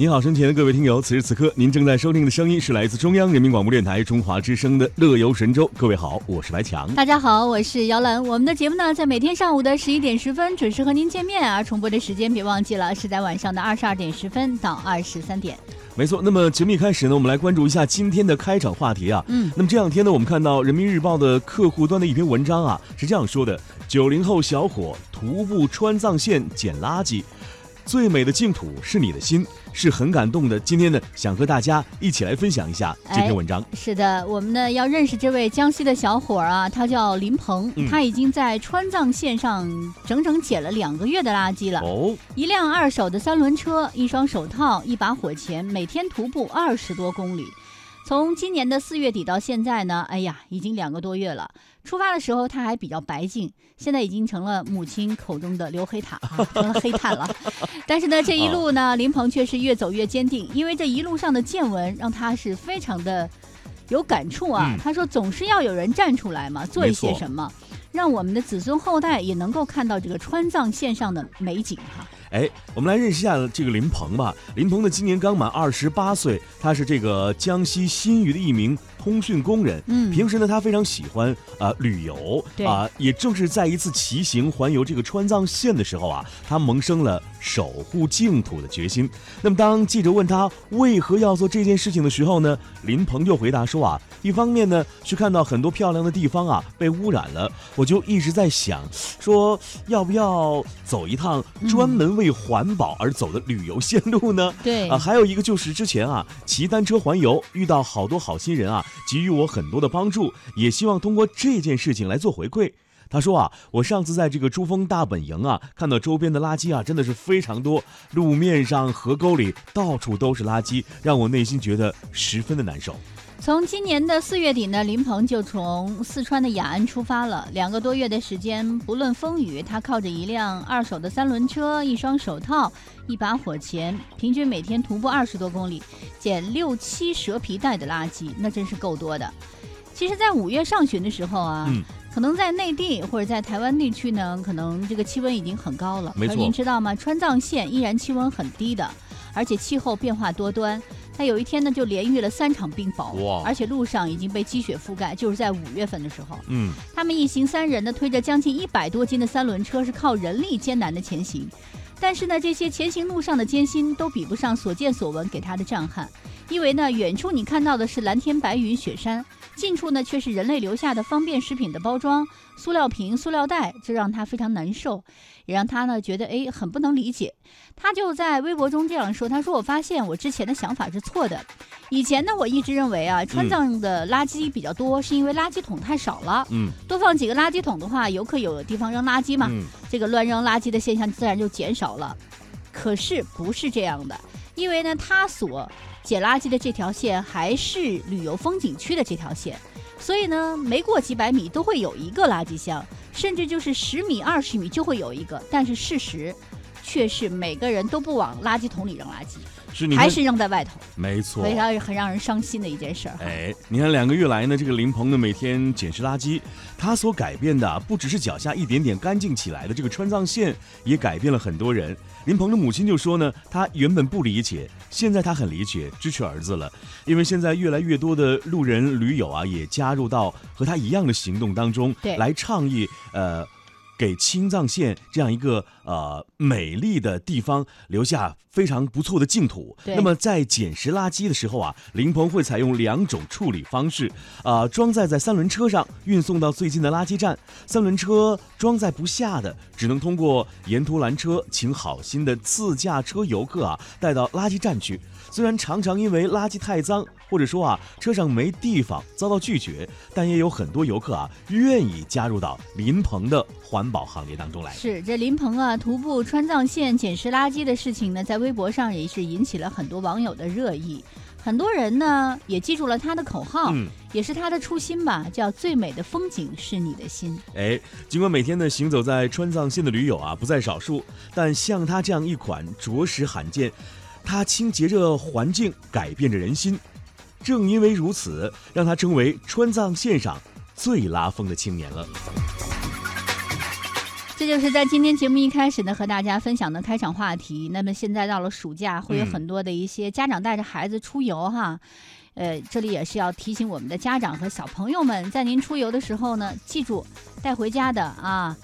您好，身前的各位听友，此时此刻您正在收听的声音是来自中央人民广播电台中华之声的《乐游神州》。各位好，我是白强。大家好，我是姚兰。我们的节目呢，在每天上午的十一点十分准时和您见面而。重播的时间别忘记了，是在晚上的二十二点十分到二十三点。没错。那么节目一开始呢，我们来关注一下今天的开场话题啊。嗯。那么这两天呢，我们看到人民日报的客户端的一篇文章啊，是这样说的：九零后小伙徒步川藏线捡垃圾，最美的净土是你的心。是很感动的。今天呢，想和大家一起来分享一下这篇文章。是的，我们呢要认识这位江西的小伙儿啊，他叫林鹏，他已经在川藏线上整整捡了两个月的垃圾了。哦，一辆二手的三轮车，一双手套，一把火钳，每天徒步二十多公里。从今年的四月底到现在呢，哎呀，已经两个多月了。出发的时候他还比较白净，现在已经成了母亲口中的刘黑塔，成了黑炭了。但是呢，这一路呢，林鹏却是越走越坚定，因为这一路上的见闻让他是非常的有感触啊。他说，总是要有人站出来嘛，做一些什么，让我们的子孙后代也能够看到这个川藏线上的美景哈。哎，我们来认识一下这个林鹏吧。林鹏呢，今年刚满二十八岁，他是这个江西新余的一名通讯工人。嗯，平时呢，他非常喜欢啊旅游。啊，也正是在一次骑行环游这个川藏线的时候啊，他萌生了守护净土的决心。那么，当记者问他为何要做这件事情的时候呢，林鹏就回答说啊，一方面呢去看到很多漂亮的地方啊被污染了，我就一直在想，说要不要走一趟专门。为环保而走的旅游线路呢？对啊，还有一个就是之前啊骑单车环游遇到好多好心人啊，给予我很多的帮助，也希望通过这件事情来做回馈。他说啊，我上次在这个珠峰大本营啊，看到周边的垃圾啊真的是非常多，路面上、河沟里到处都是垃圾，让我内心觉得十分的难受。从今年的四月底呢，林鹏就从四川的雅安出发了。两个多月的时间，不论风雨，他靠着一辆二手的三轮车、一双手套、一把火钳，平均每天徒步二十多公里，捡六七蛇皮袋的垃圾，那真是够多的。其实，在五月上旬的时候啊，可能在内地或者在台湾地区呢，可能这个气温已经很高了。没错，您知道吗？川藏线依然气温很低的，而且气候变化多端。他有一天呢，就连遇了三场冰雹，而且路上已经被积雪覆盖。就是在五月份的时候，嗯，他们一行三人呢，推着将近一百多斤的三轮车，是靠人力艰难的前行。但是呢，这些前行路上的艰辛都比不上所见所闻给他的震撼，因为呢，远处你看到的是蓝天白云、雪山，近处呢却是人类留下的方便食品的包装、塑料瓶、塑料袋，这让他非常难受。也让他呢觉得哎很不能理解，他就在微博中这样说：“他说我发现我之前的想法是错的，以前呢我一直认为啊川藏的垃圾比较多，是因为垃圾桶太少了，嗯，多放几个垃圾桶的话，游客有地方扔垃圾嘛，这个乱扔垃圾的现象自然就减少了。可是不是这样的，因为呢他所捡垃圾的这条线还是旅游风景区的这条线，所以呢没过几百米都会有一个垃圾箱。”甚至就是十米、二十米就会有一个，但是事实却是每个人都不往垃圾桶里扔垃圾，是还是扔在外头？没错，非常很让人伤心的一件事儿。哎，你看两个月来呢，这个林鹏呢每天捡拾垃圾，他所改变的不只是脚下一点点干净起来的这个川藏线，也改变了很多人。林鹏的母亲就说呢，他原本不理解，现在他很理解，支持儿子了。因为现在越来越多的路人驴友啊，也加入到和他一样的行动当中，对来倡议呃。给青藏线这样一个呃美丽的地方留下非常不错的净土。那么在捡拾垃圾的时候啊，林鹏会采用两种处理方式啊，装载在三轮车上运送到最近的垃圾站。三轮车装载不下的，只能通过沿途拦车，请好心的自驾车游客啊带到垃圾站去。虽然常常因为垃圾太脏，或者说啊车上没地方遭到拒绝，但也有很多游客啊愿意加入到林鹏的环保行列当中来。是这林鹏啊徒步川藏线捡拾垃圾的事情呢，在微博上也是引起了很多网友的热议。很多人呢也记住了他的口号，也是他的初心吧，叫最美的风景是你的心。哎，尽管每天呢行走在川藏线的驴友啊不在少数，但像他这样一款着实罕见。他清洁着环境，改变着人心，正因为如此，让他成为川藏线上最拉风的青年了。这就是在今天节目一开始呢，和大家分享的开场话题。那么现在到了暑假，会有很多的一些家长带着孩子出游哈。呃，这里也是要提醒我们的家长和小朋友们，在您出游的时候呢，记住带回家的啊。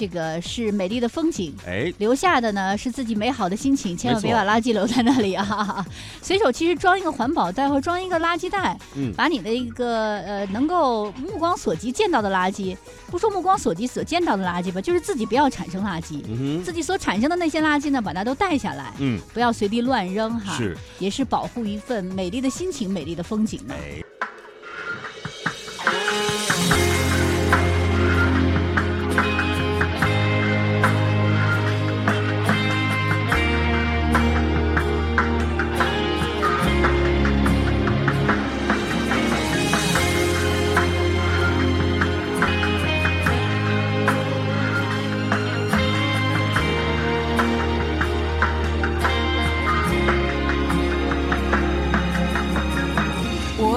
这个是美丽的风景，哎，留下的呢是自己美好的心情，千万别把垃圾留在那里啊！随手其实装一个环保袋或装一个垃圾袋，嗯，把你的一个呃能够目光所及见到的垃圾，不说目光所及所见到的垃圾吧，就是自己不要产生垃圾，自己所产生的那些垃圾呢，把它都带下来，嗯，不要随地乱扔哈，是，也是保护一份美丽的心情、美丽的风景呢。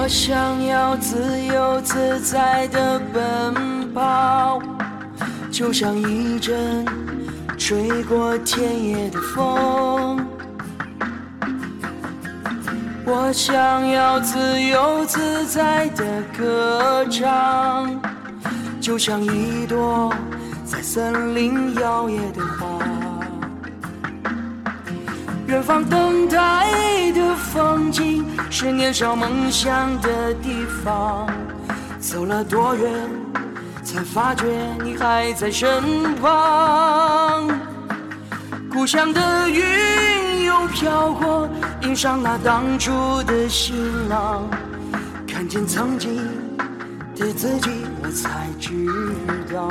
我想要自由自在的奔跑，就像一阵吹过田野的风。我想要自由自在的歌唱，就像一朵在森林摇曳的花。远方等待的风景，是年少梦想的地方。走了多远，才发觉你还在身旁。故乡的云又飘过，迎上那当初的行囊。看见曾经的自己，我才知道，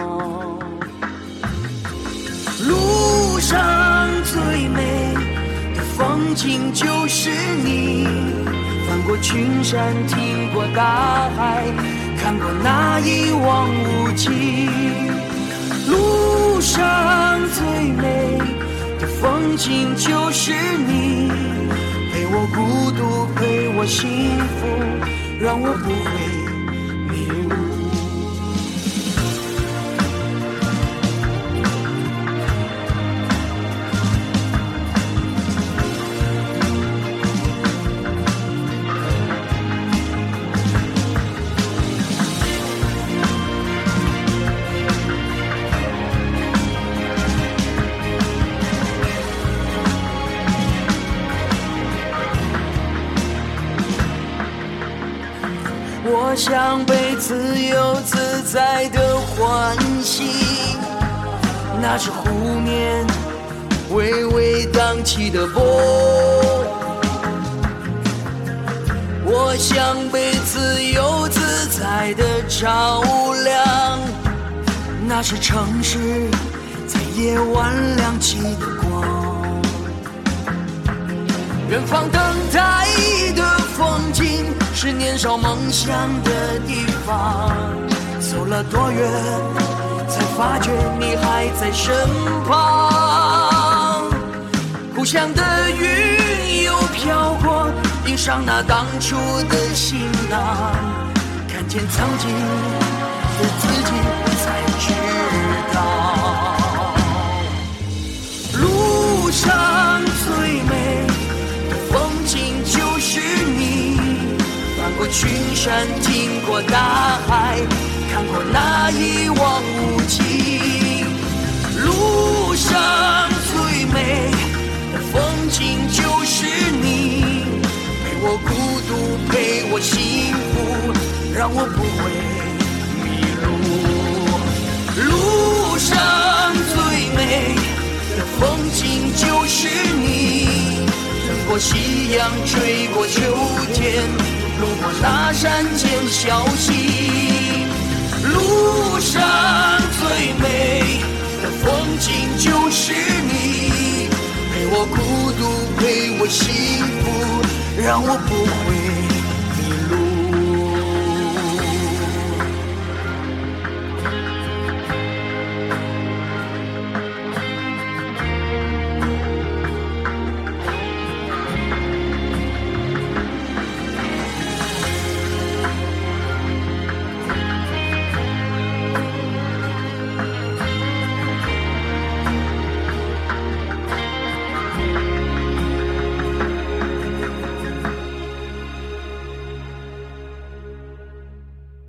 路风景就是你，翻过群山，听过大海，看过那一望无际。路上最美的风景就是你，陪我孤独，陪我幸福，让我不会。迷路想被自由自在的唤醒，那是湖面微微荡起的波。我想被自由自在的照亮，那是城市在夜晚亮起的光。远方的。年少梦想的地方，走了多远，才发觉你还在身旁。故乡的云又飘过，迎上那当初的行囊，看见曾经的自己，才知道，路上最美过群山，经过大海，看过那一望无际。路上最美的风景就是你，陪我孤独，陪我幸福，让我不会迷路。路上最美的风景就是你，等过夕阳，吹过秋天。路过那山间小溪，路上最美的风景就是你，陪我孤独，陪我幸福，让我不会。